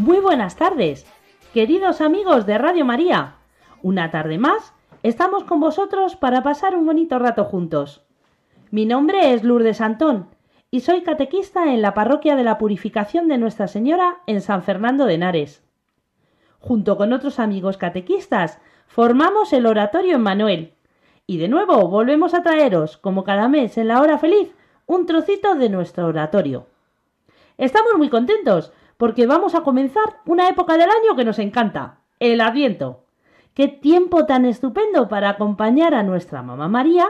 Muy buenas tardes, queridos amigos de Radio María. Una tarde más, estamos con vosotros para pasar un bonito rato juntos. Mi nombre es Lourdes Antón y soy catequista en la parroquia de la Purificación de Nuestra Señora en San Fernando de Henares. Junto con otros amigos catequistas, formamos el Oratorio Emmanuel. Y de nuevo volvemos a traeros, como cada mes en la hora feliz, un trocito de nuestro oratorio. Estamos muy contentos porque vamos a comenzar una época del año que nos encanta, el Adviento. Qué tiempo tan estupendo para acompañar a nuestra mamá María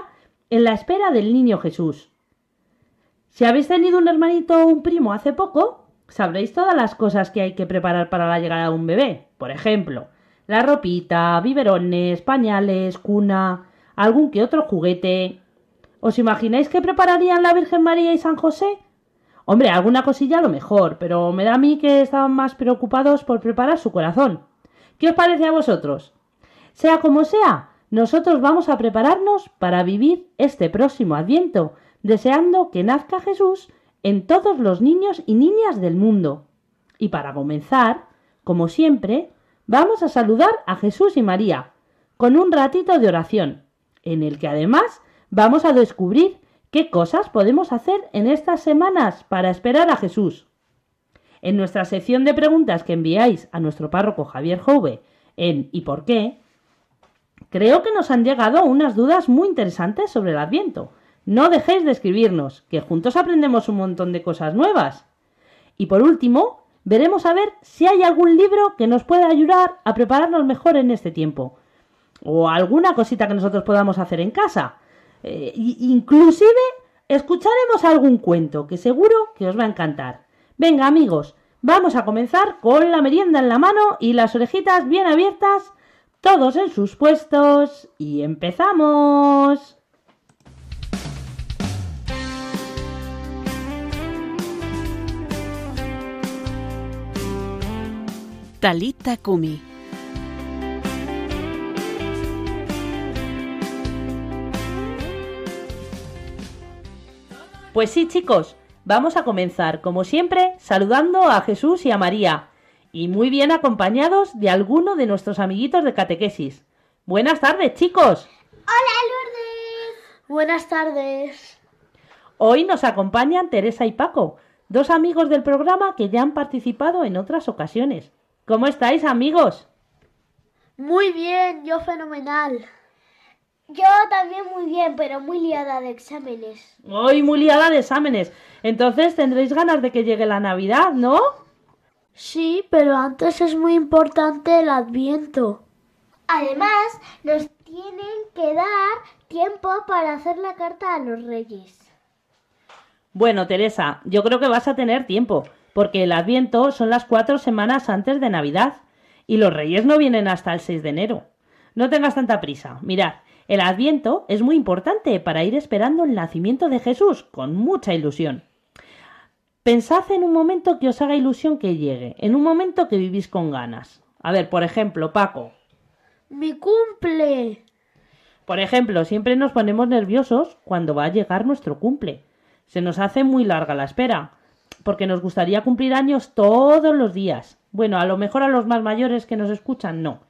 en la espera del niño Jesús. Si habéis tenido un hermanito o un primo hace poco, sabréis todas las cosas que hay que preparar para la llegada de un bebé. Por ejemplo, la ropita, biberones, pañales, cuna, algún que otro juguete. ¿Os imagináis qué prepararían la Virgen María y San José? Hombre, alguna cosilla a lo mejor, pero me da a mí que estaban más preocupados por preparar su corazón. ¿Qué os parece a vosotros? Sea como sea, nosotros vamos a prepararnos para vivir este próximo Adviento, deseando que nazca Jesús en todos los niños y niñas del mundo. Y para comenzar, como siempre, vamos a saludar a Jesús y María con un ratito de oración, en el que además vamos a descubrir qué cosas podemos hacer en estas semanas para esperar a Jesús. En nuestra sección de preguntas que enviáis a nuestro párroco Javier Jove en ¿y por qué? Creo que nos han llegado unas dudas muy interesantes sobre el Adviento. No dejéis de escribirnos, que juntos aprendemos un montón de cosas nuevas. Y por último, veremos a ver si hay algún libro que nos pueda ayudar a prepararnos mejor en este tiempo. O alguna cosita que nosotros podamos hacer en casa. Eh, inclusive escucharemos algún cuento que seguro que os va a encantar. Venga amigos, vamos a comenzar con la merienda en la mano y las orejitas bien abiertas, todos en sus puestos y empezamos. Talita Kumi. Pues sí, chicos, vamos a comenzar, como siempre, saludando a Jesús y a María, y muy bien acompañados de alguno de nuestros amiguitos de catequesis. Buenas tardes, chicos. Hola Lourdes. Buenas tardes. Hoy nos acompañan Teresa y Paco, dos amigos del programa que ya han participado en otras ocasiones. ¿Cómo estáis, amigos? Muy bien, yo fenomenal. Yo también muy bien, pero muy liada de exámenes. Hoy muy liada de exámenes. Entonces tendréis ganas de que llegue la Navidad, ¿no? Sí, pero antes es muy importante el adviento. Además, nos tienen que dar tiempo para hacer la carta a los reyes. Bueno, Teresa, yo creo que vas a tener tiempo, porque el Adviento son las cuatro semanas antes de Navidad y los Reyes no vienen hasta el 6 de enero. No tengas tanta prisa. Mirad, el Adviento es muy importante para ir esperando el nacimiento de Jesús con mucha ilusión. Pensad en un momento que os haga ilusión que llegue, en un momento que vivís con ganas. A ver, por ejemplo, Paco. ¡Mi cumple! Por ejemplo, siempre nos ponemos nerviosos cuando va a llegar nuestro cumple. Se nos hace muy larga la espera, porque nos gustaría cumplir años todos los días. Bueno, a lo mejor a los más mayores que nos escuchan no,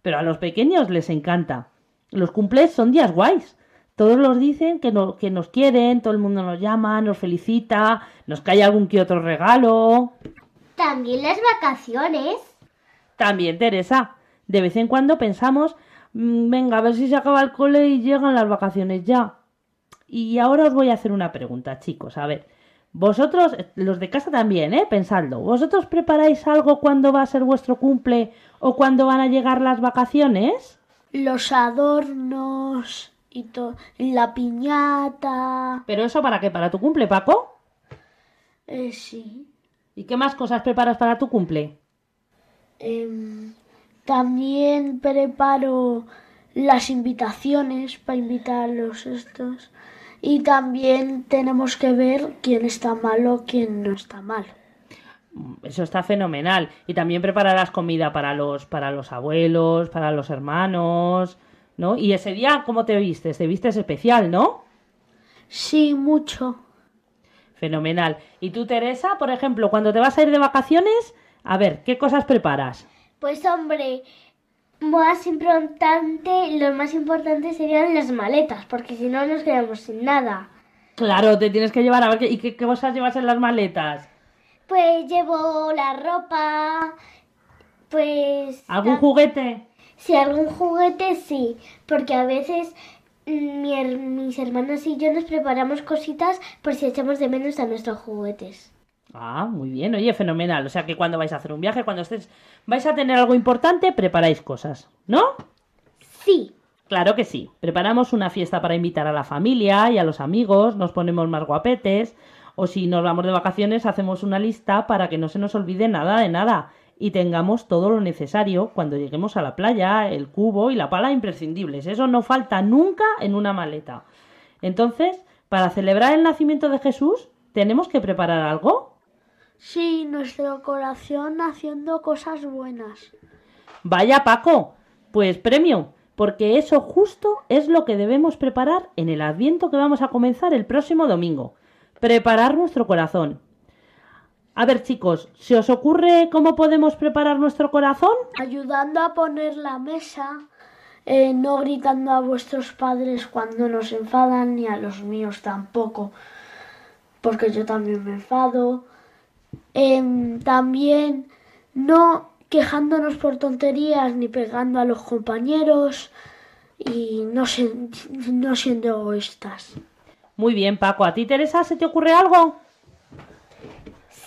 pero a los pequeños les encanta. Los cumples son días guays. Todos los dicen que, no- que nos quieren, todo el mundo nos llama, nos felicita, nos cae algún que otro regalo. También las vacaciones. También, Teresa, de vez en cuando pensamos, "Mm, venga, a ver si se acaba el cole y llegan las vacaciones ya. Y ahora os voy a hacer una pregunta, chicos. A ver, vosotros, los de casa también, ¿eh? Pensadlo. ¿Vosotros preparáis algo cuando va a ser vuestro cumple o cuando van a llegar las vacaciones? Los adornos y to- y la piñata. ¿Pero eso para qué? ¿Para tu cumple, Paco? Eh, sí. ¿Y qué más cosas preparas para tu cumple? Em, también preparo las invitaciones para invitar a los estos. Y también tenemos que ver quién está malo, quién no está mal. Eso está fenomenal. Y también prepararás comida para los, para los abuelos, para los hermanos, ¿no? Y ese día, ¿cómo te vistes? Te vistes especial, ¿no? Sí, mucho. Fenomenal. ¿Y tú, Teresa, por ejemplo, cuando te vas a ir de vacaciones, a ver, ¿qué cosas preparas? Pues hombre, más importante, lo más importante serían las maletas, porque si no nos quedamos sin nada. Claro, te tienes que llevar a ver y qué, qué cosas llevas en las maletas. Pues llevo la ropa, pues... ¿Algún la- juguete? Si algún juguete, sí, porque a veces mi her- mis hermanos y yo nos preparamos cositas por si echamos de menos a nuestros juguetes. Ah, muy bien, oye, fenomenal. O sea que cuando vais a hacer un viaje, cuando estés, vais a tener algo importante, preparáis cosas, ¿no? Sí, Claro que sí. Preparamos una fiesta para invitar a la familia y a los amigos, nos ponemos más guapetes, o si nos vamos de vacaciones, hacemos una lista para que no se nos olvide nada de nada y tengamos todo lo necesario cuando lleguemos a la playa, el cubo y la pala imprescindibles. Eso no falta nunca en una maleta. Entonces, para celebrar el nacimiento de Jesús, ¿tenemos que preparar algo? sí, nuestro corazón haciendo cosas buenas. Vaya Paco, pues premio, porque eso justo es lo que debemos preparar en el adviento que vamos a comenzar el próximo domingo. Preparar nuestro corazón. A ver chicos, ¿se os ocurre cómo podemos preparar nuestro corazón? Ayudando a poner la mesa, eh, no gritando a vuestros padres cuando nos enfadan, ni a los míos tampoco, porque yo también me enfado. Em, también no quejándonos por tonterías ni pegando a los compañeros y no, no siendo egoístas. Muy bien Paco, ¿a ti Teresa se te ocurre algo?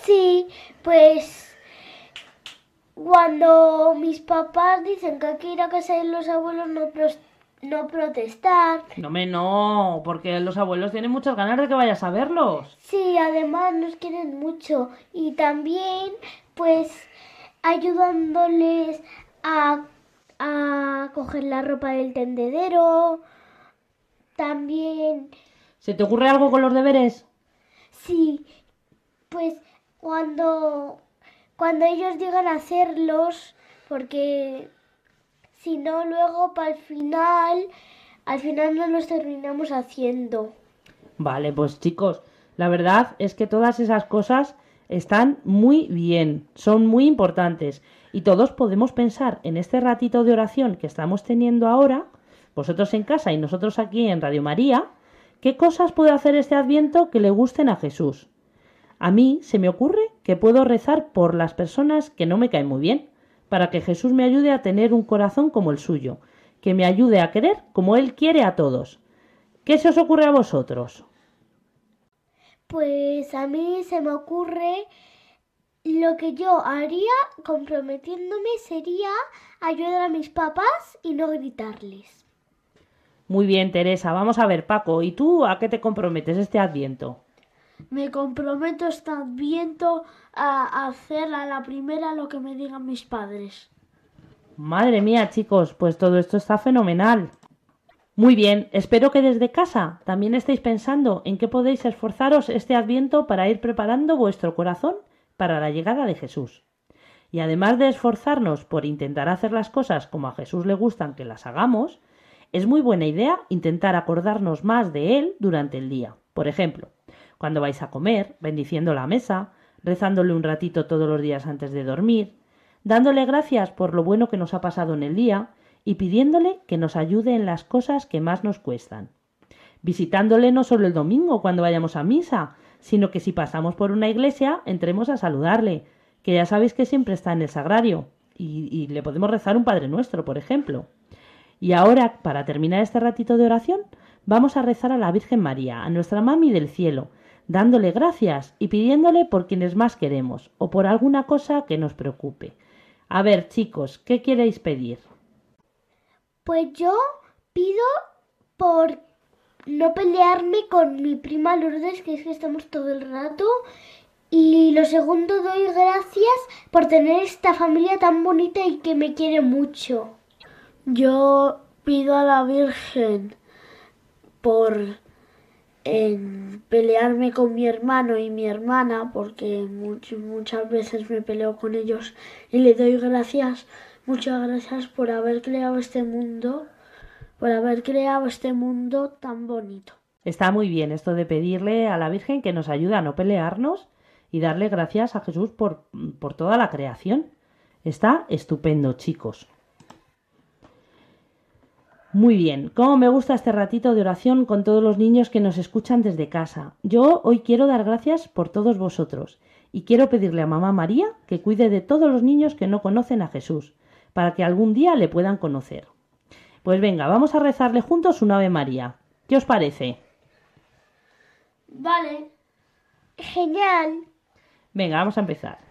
Sí, pues cuando mis papás dicen que hay que ir a casa de los abuelos no, no protestar. No me no, porque los abuelos tienen muchas ganas de que vayas a verlos. Sí, además nos quieren mucho y también pues ayudándoles a, a coger la ropa del tendedero. También, ¿Se te ocurre algo con los deberes? sí, pues cuando, cuando ellos digan hacerlos, porque si no luego para el final, al final no los terminamos haciendo. Vale, pues chicos, la verdad es que todas esas cosas están muy bien, son muy importantes y todos podemos pensar en este ratito de oración que estamos teniendo ahora, vosotros en casa y nosotros aquí en Radio María, qué cosas puede hacer este adviento que le gusten a Jesús. A mí se me ocurre que puedo rezar por las personas que no me caen muy bien, para que Jesús me ayude a tener un corazón como el suyo, que me ayude a querer como Él quiere a todos. ¿Qué se os ocurre a vosotros? Pues a mí se me ocurre lo que yo haría comprometiéndome sería ayudar a mis papás y no gritarles. Muy bien, Teresa. Vamos a ver, Paco, ¿y tú a qué te comprometes este adviento? Me comprometo este adviento a hacer a la primera lo que me digan mis padres. Madre mía, chicos, pues todo esto está fenomenal. Muy bien, espero que desde casa también estéis pensando en qué podéis esforzaros este adviento para ir preparando vuestro corazón para la llegada de Jesús. Y además de esforzarnos por intentar hacer las cosas como a Jesús le gustan que las hagamos, es muy buena idea intentar acordarnos más de Él durante el día. Por ejemplo, cuando vais a comer, bendiciendo la mesa, rezándole un ratito todos los días antes de dormir, dándole gracias por lo bueno que nos ha pasado en el día y pidiéndole que nos ayude en las cosas que más nos cuestan. Visitándole no solo el domingo cuando vayamos a misa, sino que si pasamos por una iglesia entremos a saludarle, que ya sabéis que siempre está en el sagrario, y, y le podemos rezar un Padre Nuestro, por ejemplo. Y ahora, para terminar este ratito de oración, vamos a rezar a la Virgen María, a nuestra Mami del cielo, dándole gracias y pidiéndole por quienes más queremos o por alguna cosa que nos preocupe. A ver, chicos, ¿qué queréis pedir? Pues yo pido por no pelearme con mi prima Lourdes, que es que estamos todo el rato, Y lo segundo, doy gracias por tener esta familia tan bonita y que me quiere mucho. Yo pido a la Virgen por pelearme con mi hermano y mi hermana, porque much- muchas veces me peleo con ellos y le doy gracias, muchas gracias por haber creado este mundo, por haber creado este mundo tan bonito. Está muy bien esto de pedirle a la Virgen que nos ayude a no pelearnos y darle gracias a Jesús por, por toda la creación. Está estupendo, chicos. Muy bien, cómo me gusta este ratito de oración con todos los niños que nos escuchan desde casa. Yo hoy quiero dar gracias por todos vosotros y quiero pedirle a mamá María que cuide de todos los niños que no conocen a Jesús, para que algún día le puedan conocer. Pues venga, vamos a rezarle juntos un Ave María. ¿Qué os parece? Vale. Genial. Venga, vamos a empezar.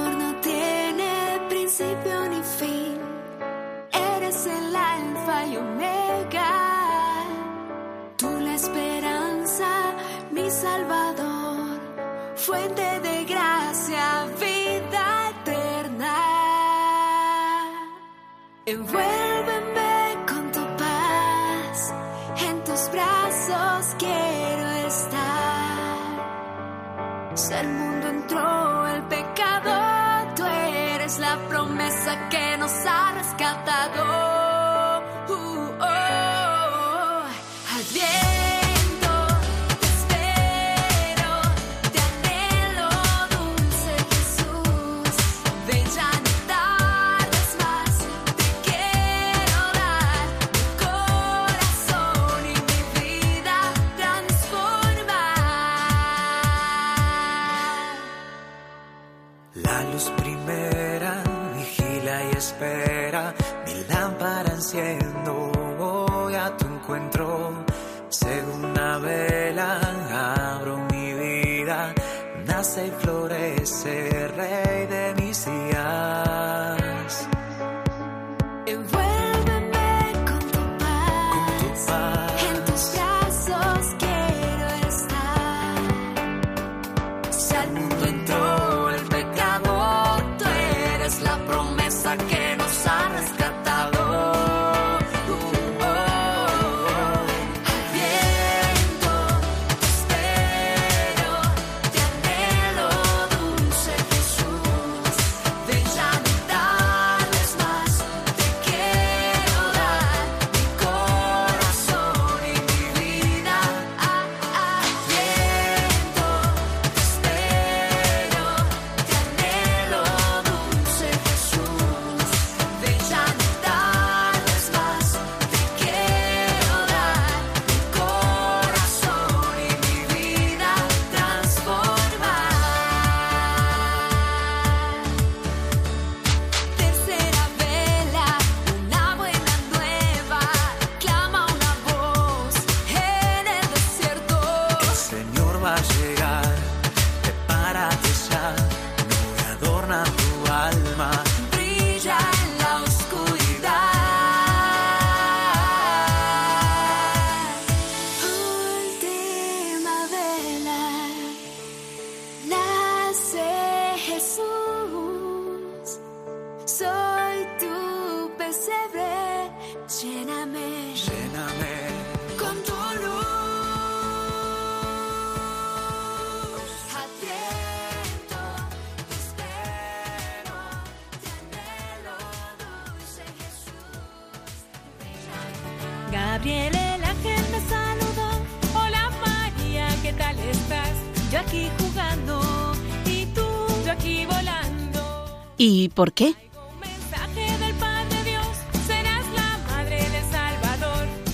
Fuente de gracia, vida eterna. Envuélveme con tu paz. En tus brazos quiero estar. Si al mundo entró el pecado, tú eres la promesa que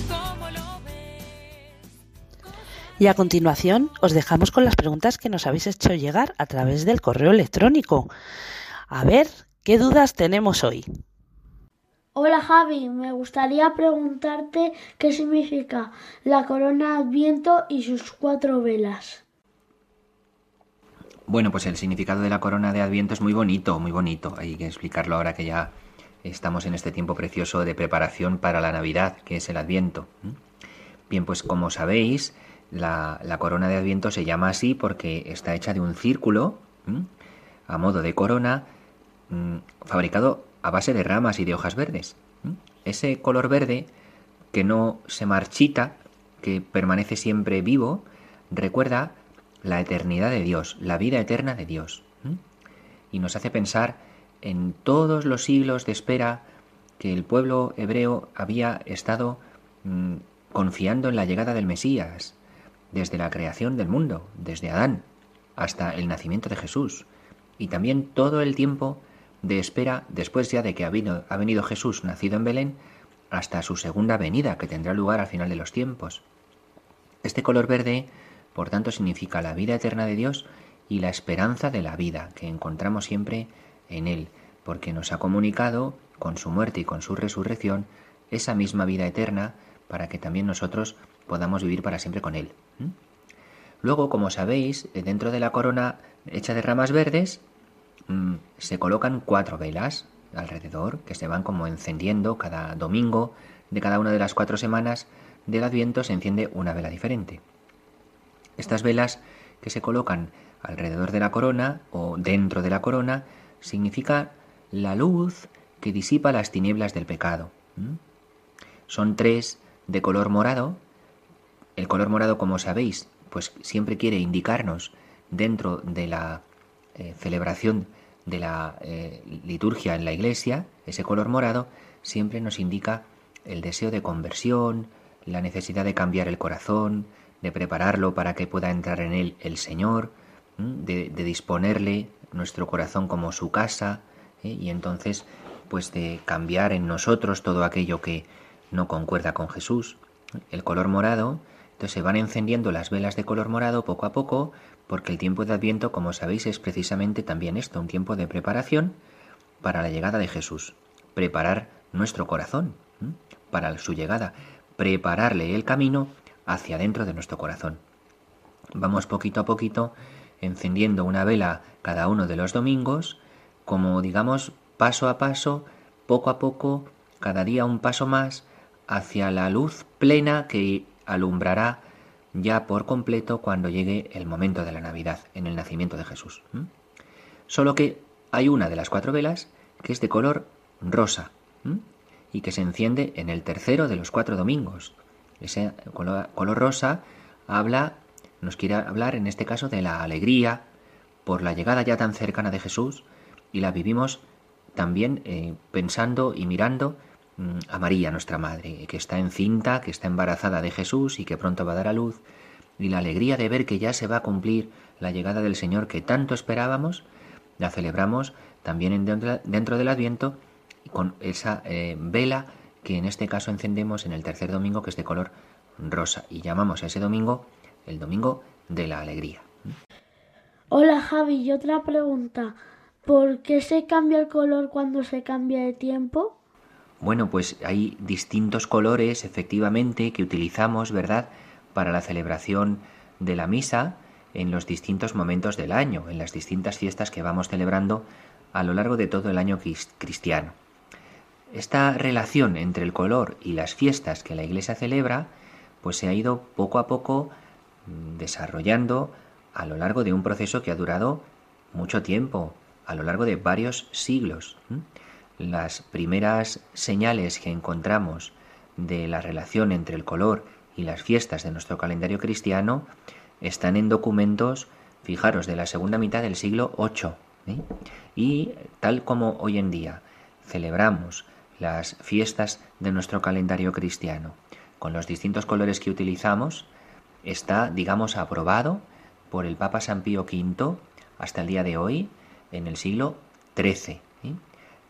¿Cómo lo ves? Y a continuación os dejamos con las preguntas que nos habéis hecho llegar a través del correo electrónico. A ver, ¿Qué dudas tenemos hoy? Hola Javi, me gustaría preguntarte qué significa la corona Adviento y sus cuatro velas. Bueno, pues el significado de la corona de Adviento es muy bonito, muy bonito. Hay que explicarlo ahora que ya estamos en este tiempo precioso de preparación para la Navidad, que es el Adviento. Bien, pues como sabéis, la, corona de Adviento se llama así porque está hecha de un círculo, a modo de corona, fabricado a base de ramas y de hojas verdes. Ese color verde que no se marchita, que permanece siempre vivo, recuerda la eternidad de Dios, la vida eterna de Dios. Y nos hace pensar en todos los siglos de espera que el pueblo hebreo había estado mm, confiando en la llegada del Mesías, desde la creación del mundo, desde Adán hasta el nacimiento de Jesús, y también todo el tiempo de espera después ya de que ha venido, ha venido Jesús nacido en Belén hasta su segunda venida, que tendrá lugar al final de los tiempos. Este color verde, por tanto, significa la vida eterna de Dios y la esperanza de la vida que encontramos siempre en Él, porque nos ha comunicado con su muerte y con su resurrección esa misma vida eterna para que también nosotros podamos vivir para siempre con Él. Luego, como sabéis, dentro de la corona hecha de ramas verdes mm, se colocan cuatro velas alrededor que se van como encendiendo cada domingo de cada una de las cuatro semanas del Adviento se enciende una vela diferente. Estas velas que se colocan alrededor de la corona o dentro de la corona significa la luz que disipa las tinieblas del pecado. Son tres de color morado. El color morado, como sabéis, pues siempre quiere indicarnos dentro de la eh, celebración de la eh, liturgia en la iglesia, ese color morado siempre nos indica el deseo de conversión, la necesidad de cambiar el corazón, de prepararlo para que pueda entrar en él el Señor, de, disponerle nuestro corazón como su casa, ¿eh? y entonces pues de cambiar en nosotros todo aquello que no concuerda con Jesús. El color morado, entonces se van encendiendo las velas de color morado poco a poco, porque el tiempo de Adviento, como sabéis, es precisamente también esto, un tiempo de preparación para la llegada de Jesús. Preparar nuestro corazón para su llegada, prepararle el camino hacia dentro de nuestro corazón. Vamos poquito a poquito encendiendo una vela cada uno de los domingos, como digamos paso a paso, poco a poco, cada día un paso más, hacia la luz plena que alumbrará ya por completo cuando llegue el momento de la Navidad, en el nacimiento de Jesús. ¿Mm? Solo que hay una de las cuatro velas que es de color rosa y que se enciende en el tercero de los cuatro domingos. Ese color, rosa habla, nos quiere hablar en este caso de la alegría por la llegada ya tan cercana de Jesús y la vivimos también eh, pensando y mirando mm, a María, nuestra Madre, que está encinta, que está embarazada de Jesús y que pronto va a dar a luz, y la alegría de ver que ya se va a cumplir la llegada del Señor que tanto esperábamos, la celebramos también en dentro, dentro del Adviento con esa eh, vela que en este caso encendemos en el tercer domingo que es de color rosa y llamamos a ese domingo el domingo de la alegría. Hola Javi, y otra pregunta. ¿Por qué se cambia el color cuando se cambia de tiempo? Bueno, pues hay distintos colores, efectivamente, que utilizamos, ¿verdad?, para la celebración de la misa en los distintos momentos del año, en las distintas fiestas que vamos celebrando a lo largo de todo el año cristiano. Esta relación entre el color y las fiestas que la Iglesia celebra, pues se ha ido poco a poco desarrollando a lo largo de un proceso que ha durado mucho tiempo, a lo largo de varios siglos. Las primeras señales que encontramos de la relación entre el color y las fiestas de nuestro calendario cristiano están en documentos, fijaros, de la segunda mitad del siglo VIII. ¿eh? Y tal como hoy en día celebramos las fiestas de nuestro calendario cristiano con los distintos colores que utilizamos, está, digamos, aprobado por el Papa San Pío V hasta el día de hoy en el siglo XIII.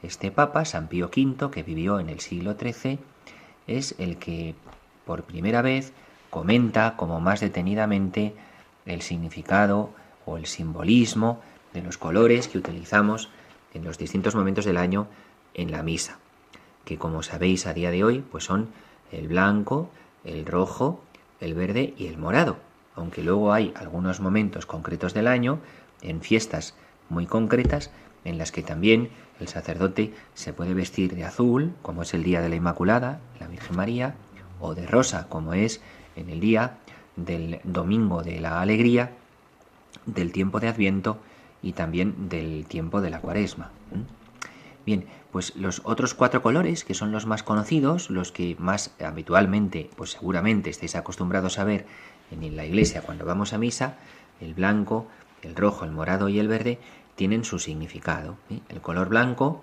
Este Papa, San Pío V, que vivió en el siglo XIII, es el que por primera vez comenta como más detenidamente el significado o el simbolismo de los colores que utilizamos en los distintos momentos del año en la misa, que como sabéis a día de hoy, pues son el blanco, el rojo, el verde y el morado, aunque luego hay algunos momentos concretos del año, en fiestas muy concretas, en las que también el sacerdote se puede vestir de azul, como es el día de la Inmaculada, la Virgen María, o de rosa, como es en el día del Domingo de la Alegría, del tiempo de Adviento y también del tiempo de la Cuaresma. Bien, pues los otros cuatro colores, que son los más conocidos, los que más habitualmente, pues seguramente estáis acostumbrados a ver en la iglesia cuando vamos a misa, el blanco, el rojo, el morado y el verde, tienen su significado. ¿eh? El color blanco,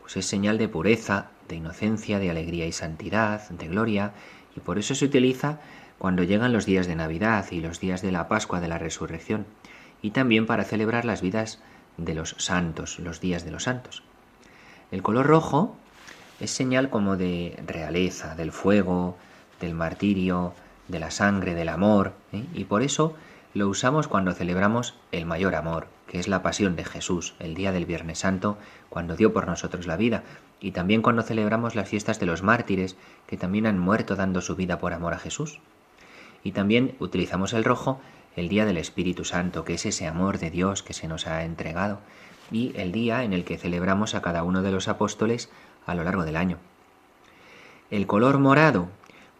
pues es señal de pureza, de inocencia, de alegría y santidad, de gloria, y por eso se utiliza cuando llegan los días de Navidad y los días de la Pascua de la Resurrección, y también para celebrar las vidas de los santos, los días de los santos. El color rojo es señal como de realeza, del fuego, del martirio, de la sangre, del amor, ¿eh? y por eso lo usamos cuando celebramos el mayor amor, que es la pasión de Jesús, el día del Viernes Santo, cuando dio por nosotros la vida, y también cuando celebramos las fiestas de los mártires, que también han muerto dando su vida por amor a Jesús. Y también utilizamos el rojo el día del Espíritu Santo, que es ese amor de Dios que se nos ha entregado, y el día en el que celebramos a cada uno de los apóstoles a lo largo del año. El color morado,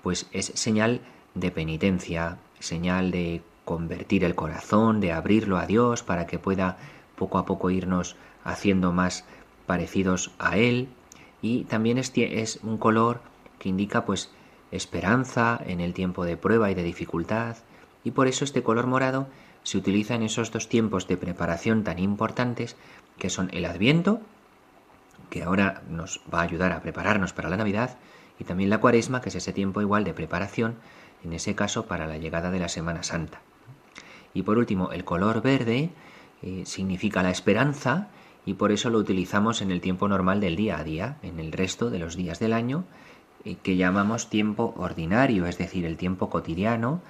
pues es señal de penitencia, señal de convertir el corazón, de abrirlo a Dios para que pueda poco a poco irnos haciendo más parecidos a Él. Y también es, es un color que indica pues esperanza en el tiempo de prueba y de dificultad. Y por eso este color morado se utiliza en esos dos tiempos de preparación tan importantes que son el Adviento, que ahora nos va a ayudar a prepararnos para la Navidad, y también la Cuaresma, que es ese tiempo igual de preparación, en ese caso para la llegada de la Semana Santa. Y por último, el color verde eh, significa la esperanza y por eso lo utilizamos en el tiempo normal del día a día, en el resto de los días del año, eh, que llamamos tiempo ordinario, es decir, el tiempo cotidiano,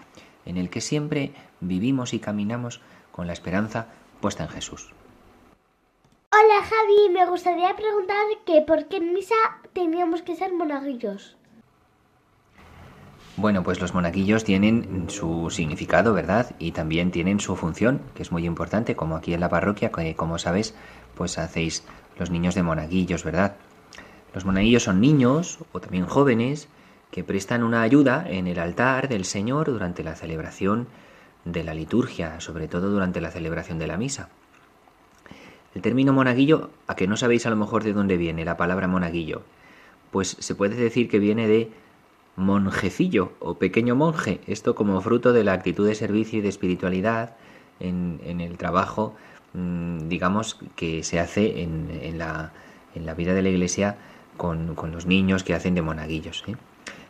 en el que siempre vivimos y caminamos con la esperanza puesta en Jesús. Hola Javi, me gustaría preguntar que por qué en misa teníamos que ser monaguillos. Bueno, pues los monaguillos tienen su significado, ¿verdad? Y también tienen su función, que es muy importante, como aquí en la parroquia, que como sabes, pues hacéis los niños de monaguillos, ¿verdad? Los monaguillos son niños o también jóvenes que prestan una ayuda en el altar del Señor durante la celebración de la liturgia, sobre todo durante la celebración de la misa. El término monaguillo, a que no sabéis a lo mejor de dónde viene la palabra monaguillo, pues se puede decir que viene de monjecillo o pequeño monje, esto como fruto de la actitud de servicio y de espiritualidad en, el trabajo, mm, digamos, que se hace en, la, vida de la iglesia con, los niños que hacen de monaguillos. ¿eh?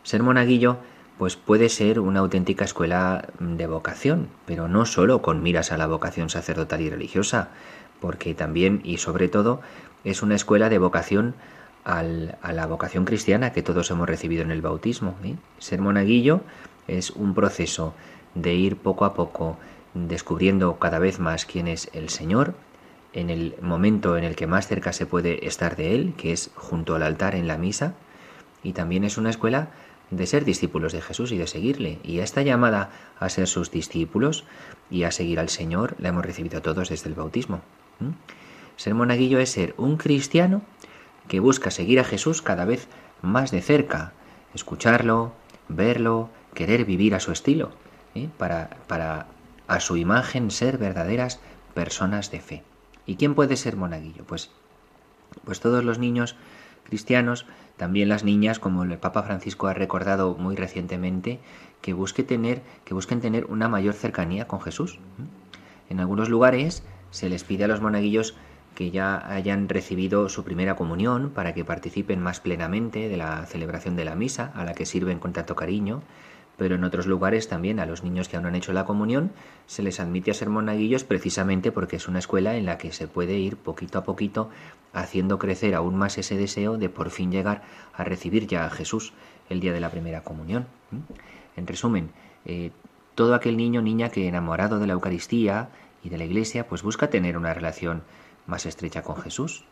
Ser monaguillo pues puede ser una auténtica escuela de vocación, pero no solo con miras a la vocación sacerdotal y religiosa, porque también y sobre todo es una escuela de vocación a la vocación cristiana que todos hemos recibido en el bautismo. ¿eh? Ser monaguillo es un proceso de ir poco a poco descubriendo cada vez más quién es el Señor, en el momento en el que más cerca se puede estar de Él, que es junto al altar en la misa, y también es una escuela de ser discípulos de Jesús y de seguirle. Y esta llamada a ser sus discípulos y a seguir al Señor la hemos recibido todos desde el bautismo. Ser monaguillo es ser un cristiano que busca seguir a Jesús cada vez más de cerca, escucharlo, verlo, querer vivir a su estilo, ¿eh? para, para a su imagen ser verdaderas personas de fe. ¿Y quién puede ser monaguillo? Pues, pues todos los niños cristianos, también las niñas, como el Papa Francisco ha recordado muy recientemente, que, busque tener, que busquen tener una mayor cercanía con Jesús. En algunos lugares se les pide a los monaguillos que ya hayan recibido su primera comunión para que participen más plenamente de la celebración de la misa, a la que sirven con tanto cariño, pero en otros lugares también a los niños que aún no han hecho la comunión se les admite a ser monaguillos precisamente porque es una escuela en la que se puede ir poquito a poquito haciendo crecer aún más ese deseo de por fin llegar a recibir ya a Jesús el día de la primera comunión. En resumen, eh, todo aquel niño niña que enamorado de la Eucaristía y de la Iglesia pues busca tener una relación más estrecha con Jesús,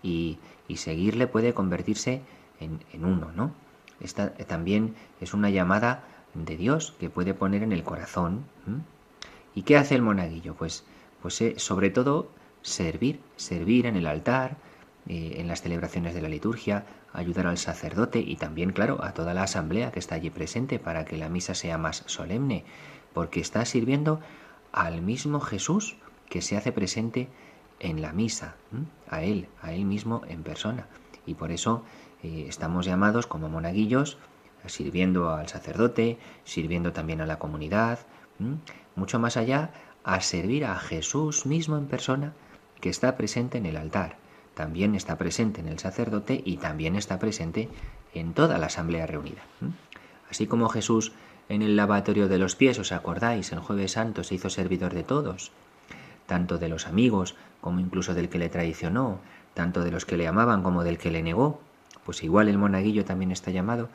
y, y seguirle puede convertirse en, en uno, ¿no? Esta eh, también es una llamada de Dios que puede poner en el corazón. ¿Y qué hace el monaguillo? Pues, pues eh, sobre todo servir, servir en el altar, eh, en las celebraciones de la liturgia, ayudar al sacerdote y también, claro, a toda la asamblea que está allí presente para que la misa sea más solemne, porque está sirviendo al mismo Jesús que se hace presente en la misa, a Él, a Él mismo en persona. Y por eso eh, estamos llamados como monaguillos, sirviendo al sacerdote, sirviendo también a la comunidad, mucho más allá, a servir a Jesús mismo en persona que está presente en el altar, también está presente en el sacerdote y también está presente en toda la asamblea reunida. Así como Jesús en el lavatorio de los pies, ¿os acordáis? El jueves santo se hizo servidor de todos, tanto de los amigos como incluso del que le traicionó, tanto de los que le amaban como del que le negó. Pues igual el monaguillo también está llamado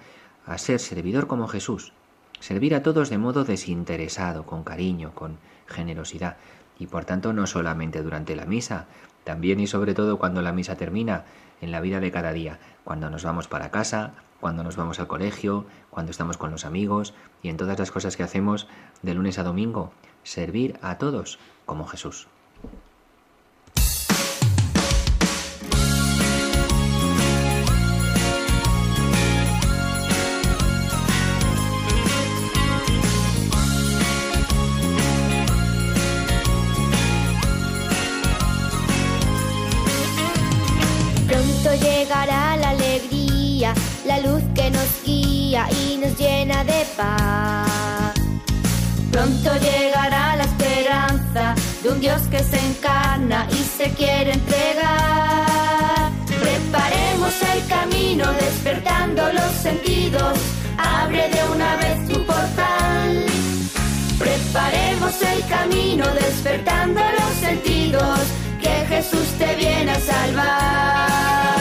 a ser servidor como Jesús, servir a todos de modo desinteresado, con cariño, con generosidad, y por tanto no solamente durante la misa, también y sobre todo cuando la misa termina, en la vida de cada día, cuando nos vamos para casa, cuando nos vamos al colegio, cuando estamos con los amigos y en todas las cosas que hacemos de lunes a domingo, servir a todos como Jesús. Luz que nos guía y nos llena de paz. Pronto llegará la esperanza de un Dios que se encarna y se quiere entregar. Preparemos el camino despertando los sentidos, abre de una vez tu portal. Preparemos el camino despertando los sentidos, que Jesús te viene a salvar.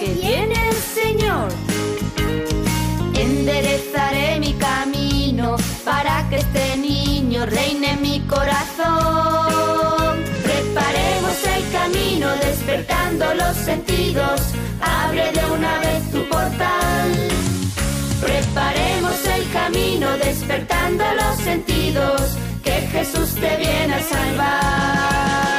Que viene el Señor. Enderezaré mi camino para que este niño reine en mi corazón. Preparemos el camino despertando los sentidos. Abre de una vez tu portal. Preparemos el camino despertando los sentidos. Que Jesús te viene a salvar.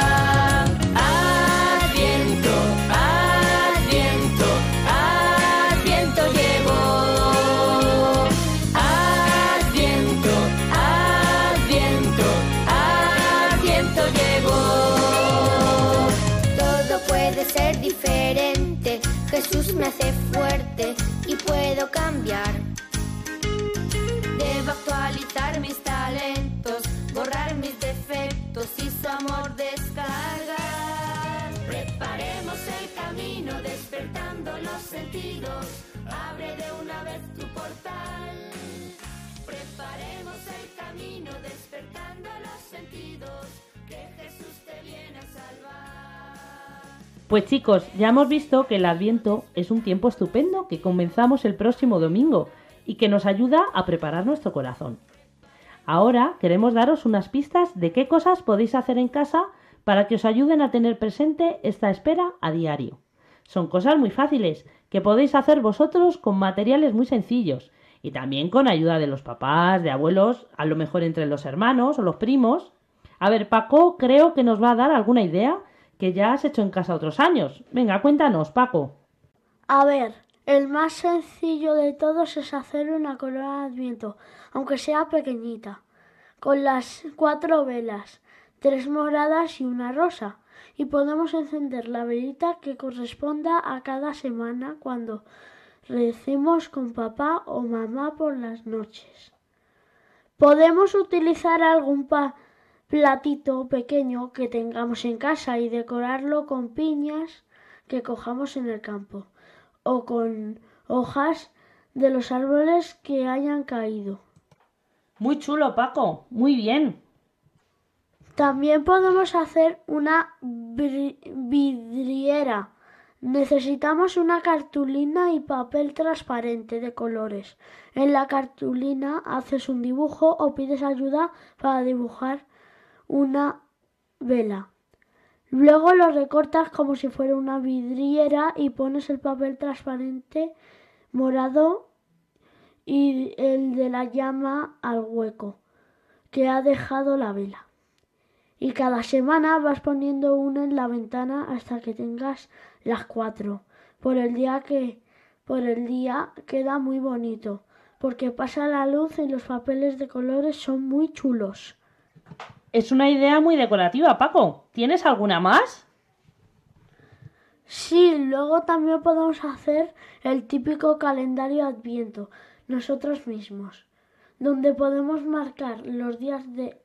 Despertando los sentidos. Abre de una vez tu portal. Preparemos el camino despertando los sentidos. Que Jesús te viene a salvar. Pues chicos, ya hemos visto que el Adviento es un tiempo estupendo que comenzamos el próximo domingo y que nos ayuda a preparar nuestro corazón. Ahora queremos daros unas pistas de qué cosas podéis hacer en casa para que os ayuden a tener presente esta espera a diario. Son cosas muy fáciles que podéis hacer vosotros con materiales muy sencillos y también con ayuda de los papás, de abuelos, a lo mejor entre los hermanos o los primos. A ver, Paco creo que nos va a dar alguna idea que ya has hecho en casa otros años. Venga, cuéntanos, Paco. A ver, el más sencillo de todos es hacer una corona de adviento, aunque sea pequeñita, con las cuatro velas, tres moradas y una rosa. Y podemos encender la velita que corresponda a cada semana cuando recemos con papá o mamá por las noches. Podemos utilizar algún pa- platito pequeño que tengamos en casa y decorarlo con piñas que cojamos en el campo o con hojas de los árboles que hayan caído. Muy chulo, Paco. Muy bien. También podemos hacer una vidriera. Necesitamos una cartulina y papel transparente de colores. En la cartulina haces un dibujo o pides ayuda para dibujar una vela. Luego lo recortas como si fuera una vidriera y pones el papel transparente morado y el de la llama al hueco que ha dejado la vela. Y cada semana vas poniendo una en la ventana hasta que tengas las cuatro. Por el día que por el día queda muy bonito, porque pasa la luz y los papeles de colores son muy chulos. Es una idea muy decorativa, Paco. ¿Tienes alguna más? Sí, luego también podemos hacer el típico calendario adviento nosotros mismos, donde podemos marcar los días de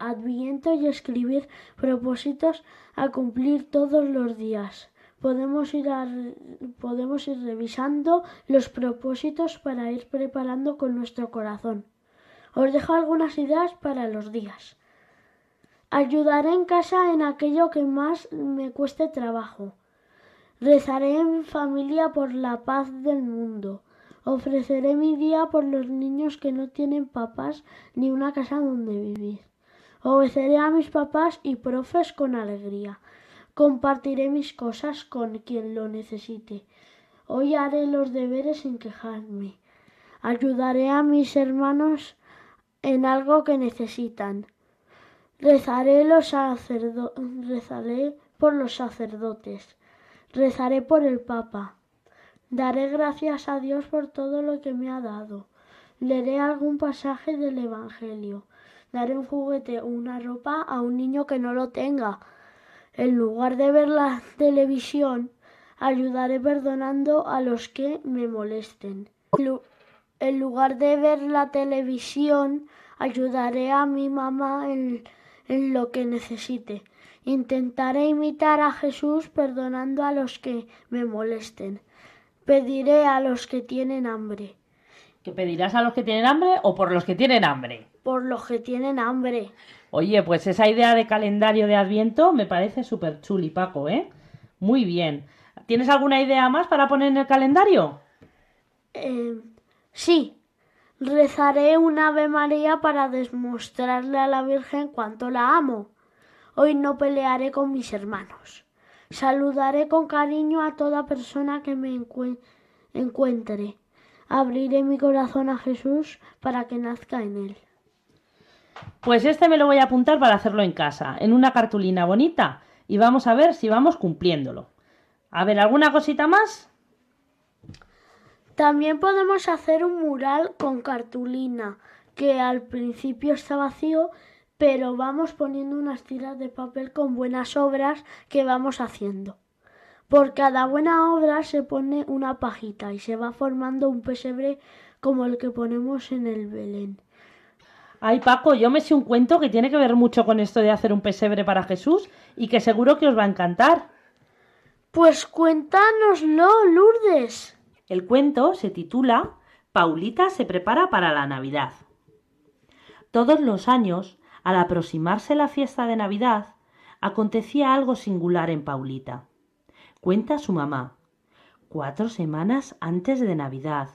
adviento y escribir propósitos a cumplir todos los días. Podemos ir, podemos ir revisando los propósitos para ir preparando con nuestro corazón. Os dejo algunas ideas para los días. Ayudaré en casa en aquello que más me cueste trabajo. Rezaré en familia por la paz del mundo. Ofreceré mi día por los niños que no tienen papás ni una casa donde vivir. Obedeceré a mis papás y profes con alegría. Compartiré mis cosas con quien lo necesite. Hoy haré los deberes sin quejarme. Ayudaré a mis hermanos en algo que necesitan. Rezaré, los rezaré por los sacerdotes. Rezaré por el Papa. Daré gracias a Dios por todo lo que me ha dado. Leeré algún pasaje del Evangelio. Daré un juguete o una ropa a un niño que no lo tenga. En lugar de ver la televisión, ayudaré perdonando a los que me molesten. En lu- En lugar de ver la televisión, ayudaré a mi mamá en, en lo que necesite. Intentaré imitar a Jesús perdonando a los que me molesten. Pediré a los que tienen hambre, ¿Que pedirás a los que tienen hambre o por los que tienen hambre? por los que tienen hambre. Oye, pues esa idea de calendario de Adviento me parece súper chuli, Paco, ¿eh? Muy bien. ¿Tienes alguna idea más para poner en el calendario? Eh, sí, rezaré un Ave María para demostrarle a la Virgen cuánto la amo. Hoy no pelearé con mis hermanos. Saludaré con cariño a toda persona que me encue- encuentre. Abriré mi corazón a Jesús para que nazca en él. Pues este me lo voy a apuntar para hacerlo en casa, en una cartulina bonita, y vamos a ver si vamos cumpliéndolo. A ver, ¿alguna cosita más? También podemos hacer un mural con cartulina, que al principio está vacío, pero vamos poniendo unas tiras de papel con buenas obras que vamos haciendo. Por cada buena obra se pone una pajita y se va formando un pesebre como el que ponemos en el Belén. Ay, Paco, yo me sé un cuento que tiene que ver mucho con esto de hacer un pesebre para Jesús y que seguro que os va a encantar. Pues cuéntanoslo, Lourdes. El cuento se titula Paulita se prepara para la Navidad. Todos los años, al aproximarse la fiesta de Navidad, acontecía algo singular en Paulita. Cuenta su mamá. Cuatro semanas antes de Navidad,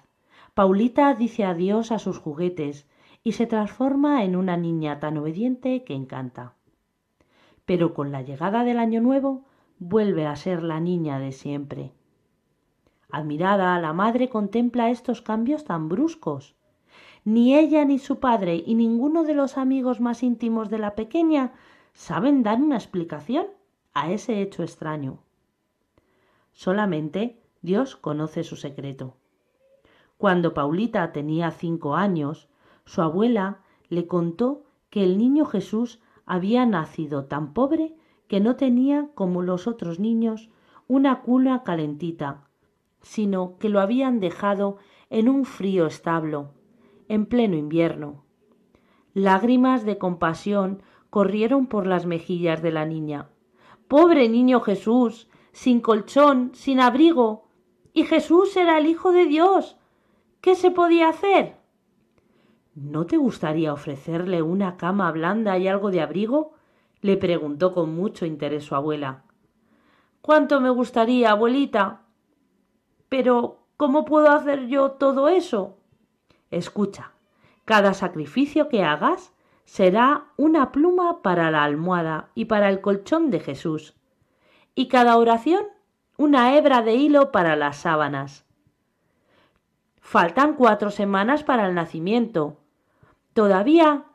Paulita dice adiós a sus juguetes y se transforma en una niña tan obediente que encanta. Pero con la llegada del Año Nuevo vuelve a ser la niña de siempre. Admirada, la madre contempla estos cambios tan bruscos. Ni ella ni su padre y ninguno de los amigos más íntimos de la pequeña saben dar una explicación a ese hecho extraño. Solamente Dios conoce su secreto. Cuando Paulita tenía cinco años, su abuela le contó que el niño Jesús había nacido tan pobre que no tenía, como los otros niños, una cuna calentita, sino que lo habían dejado en un frío establo, en pleno invierno. Lágrimas de compasión corrieron por las mejillas de la niña. Pobre niño Jesús, sin colchón, sin abrigo. Y Jesús era el Hijo de Dios. ¿Qué se podía hacer? ¿No te gustaría ofrecerle una cama blanda y algo de abrigo? le preguntó con mucho interés su abuela. ¿Cuánto me gustaría, abuelita? Pero, ¿cómo puedo hacer yo todo eso? Escucha, cada sacrificio que hagas será una pluma para la almohada y para el colchón de Jesús, y cada oración una hebra de hilo para las sábanas. Faltan cuatro semanas para el nacimiento. Todavía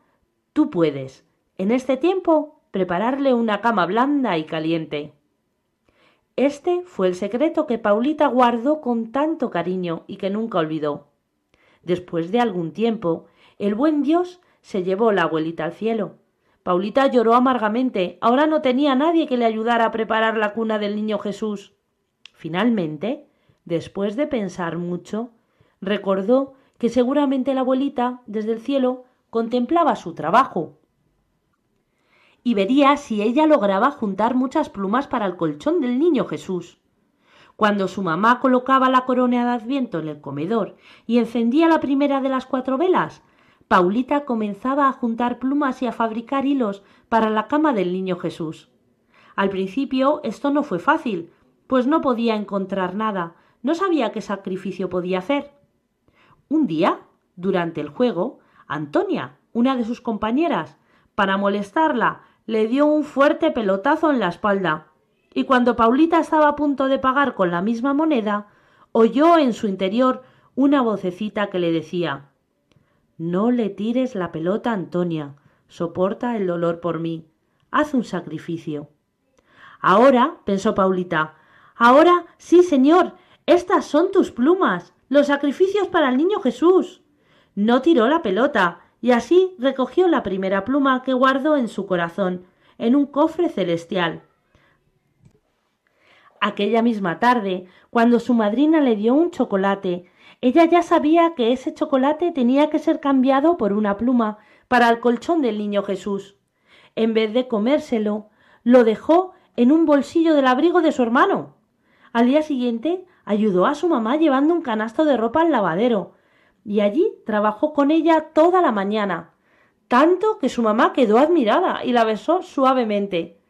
tú puedes, en este tiempo, prepararle una cama blanda y caliente. Este fue el secreto que Paulita guardó con tanto cariño y que nunca olvidó. Después de algún tiempo, el buen Dios se llevó la abuelita al cielo. Paulita lloró amargamente. Ahora no tenía nadie que le ayudara a preparar la cuna del niño Jesús. Finalmente, después de pensar mucho, recordó que seguramente la abuelita, desde el cielo, contemplaba su trabajo y vería si ella lograba juntar muchas plumas para el colchón del niño Jesús. Cuando su mamá colocaba la corona de Adviento en el comedor y encendía la primera de las cuatro velas, Paulita comenzaba a juntar plumas y a fabricar hilos para la cama del niño Jesús. Al principio esto no fue fácil, pues no podía encontrar nada, no sabía qué sacrificio podía hacer. Un día, durante el juego, Antonia, una de sus compañeras, para molestarla, le dio un fuerte pelotazo en la espalda, y cuando Paulita estaba a punto de pagar con la misma moneda, oyó en su interior una vocecita que le decía No le tires la pelota, Antonia, soporta el dolor por mí, haz un sacrificio. Ahora, pensó Paulita, ahora sí, señor, estas son tus plumas, los sacrificios para el niño Jesús. No tiró la pelota, y así recogió la primera pluma que guardó en su corazón, en un cofre celestial. Aquella misma tarde, cuando su madrina le dio un chocolate, ella ya sabía que ese chocolate tenía que ser cambiado por una pluma para el colchón del niño Jesús. En vez de comérselo, lo dejó en un bolsillo del abrigo de su hermano. Al día siguiente ayudó a su mamá llevando un canasto de ropa al lavadero, y allí trabajó con ella toda la mañana, tanto que su mamá quedó admirada y la besó suavemente.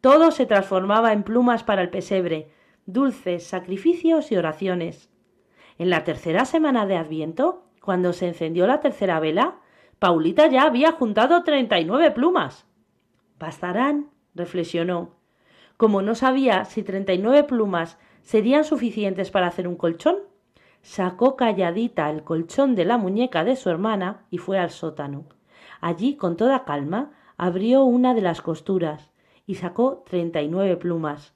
Todo se transformaba en plumas para el pesebre, dulces, sacrificios y oraciones. En la tercera semana de Adviento, cuando se encendió la tercera vela, Paulita ya había juntado treinta y nueve plumas. Bastarán, reflexionó. Como no sabía si treinta y nueve plumas serían suficientes para hacer un colchón, sacó calladita el colchón de la muñeca de su hermana y fue al sótano. Allí, con toda calma, abrió una de las costuras y sacó treinta y nueve plumas.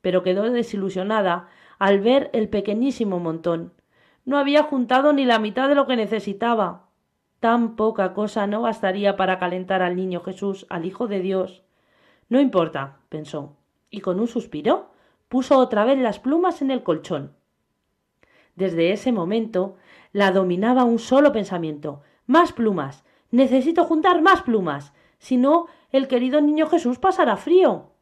Pero quedó desilusionada al ver el pequeñísimo montón. No había juntado ni la mitad de lo que necesitaba. Tan poca cosa no bastaría para calentar al niño Jesús, al Hijo de Dios. No importa, pensó, y con un suspiro puso otra vez las plumas en el colchón. Desde ese momento la dominaba un solo pensamiento más plumas. Necesito juntar más plumas. Si no, el querido niño Jesús pasará frío.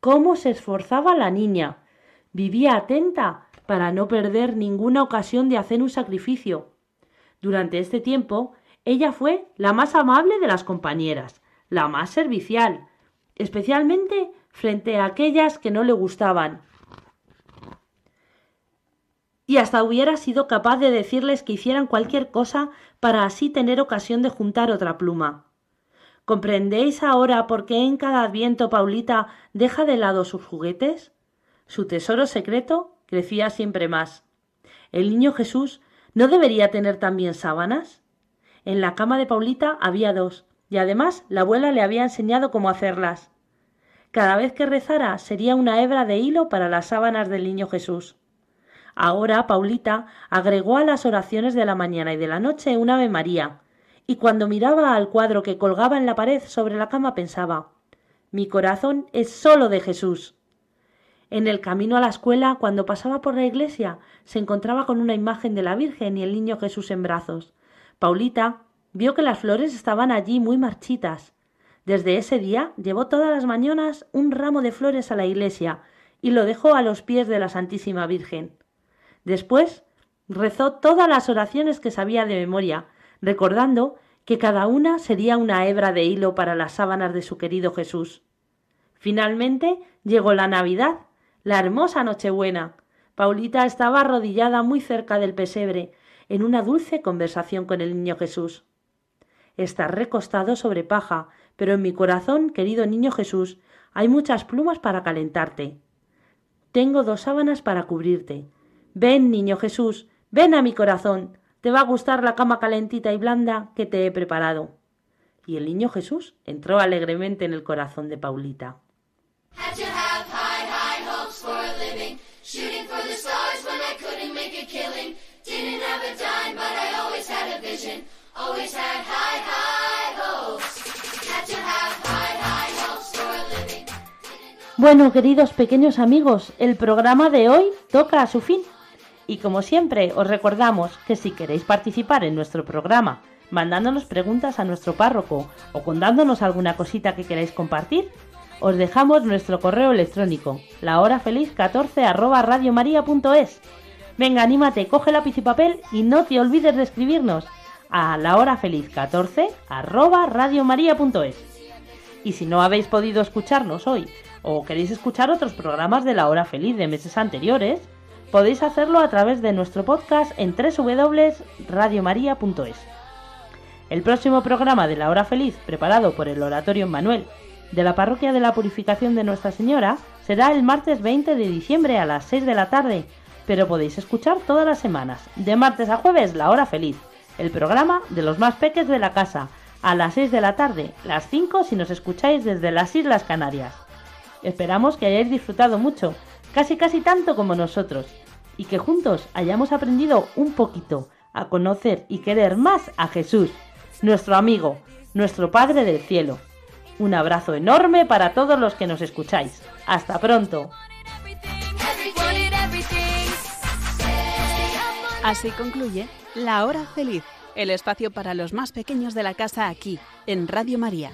¿Cómo se esforzaba la niña? Vivía atenta para no perder ninguna ocasión de hacer un sacrificio. Durante este tiempo, ella fue la más amable de las compañeras, la más servicial, especialmente frente a aquellas que no le gustaban, y hasta hubiera sido capaz de decirles que hicieran cualquier cosa para así tener ocasión de juntar otra pluma. ¿Comprendéis ahora por qué en cada adviento Paulita deja de lado sus juguetes? Su tesoro secreto crecía siempre más. ¿El niño Jesús no debería tener también sábanas? En la cama de Paulita había dos, y además la abuela le había enseñado cómo hacerlas. Cada vez que rezara sería una hebra de hilo para las sábanas del niño Jesús. Ahora Paulita agregó a las oraciones de la mañana y de la noche un Ave María, y cuando miraba al cuadro que colgaba en la pared sobre la cama pensaba Mi corazón es solo de Jesús. En el camino a la escuela, cuando pasaba por la iglesia, se encontraba con una imagen de la Virgen y el niño Jesús en brazos. Paulita vio que las flores estaban allí muy marchitas. Desde ese día llevó todas las mañanas un ramo de flores a la iglesia y lo dejó a los pies de la Santísima Virgen. Después rezó todas las oraciones que sabía de memoria, recordando que cada una sería una hebra de hilo para las sábanas de su querido Jesús. Finalmente llegó la Navidad, la hermosa Nochebuena. Paulita estaba arrodillada muy cerca del pesebre, en una dulce conversación con el niño Jesús. Estás recostado sobre paja, pero en mi corazón, querido niño Jesús, hay muchas plumas para calentarte. Tengo dos sábanas para cubrirte. Ven, niño Jesús, ven a mi corazón. Te va a gustar la cama calentita y blanda que te he preparado. Y el niño Jesús entró alegremente en el corazón de Paulita. Bueno, queridos pequeños amigos, el programa de hoy toca a su fin. Y como siempre, os recordamos que si queréis participar en nuestro programa, mandándonos preguntas a nuestro párroco o contándonos alguna cosita que queráis compartir, os dejamos nuestro correo electrónico, lahorafeliz14 arroba radiomaria.es. Venga, anímate, coge lápiz y papel y no te olvides de escribirnos a lahorafeliz14 arroba radiomaria.es. Y si no habéis podido escucharnos hoy o queréis escuchar otros programas de la hora feliz de meses anteriores, podéis hacerlo a través de nuestro podcast en www.radiomaria.es. El próximo programa de la hora feliz, preparado por el Oratorio Manuel de la Parroquia de la Purificación de Nuestra Señora, será el martes 20 de diciembre a las 6 de la tarde, pero podéis escuchar todas las semanas, de martes a jueves, la hora feliz, el programa de los más peques de la casa, a las 6 de la tarde, las 5 si nos escucháis desde las Islas Canarias. Esperamos que hayáis disfrutado mucho, casi casi tanto como nosotros, y que juntos hayamos aprendido un poquito a conocer y querer más a Jesús, nuestro amigo, nuestro Padre del Cielo. Un abrazo enorme para todos los que nos escucháis. Hasta pronto. Así concluye La Hora Feliz, el espacio para los más pequeños de la casa aquí, en Radio María.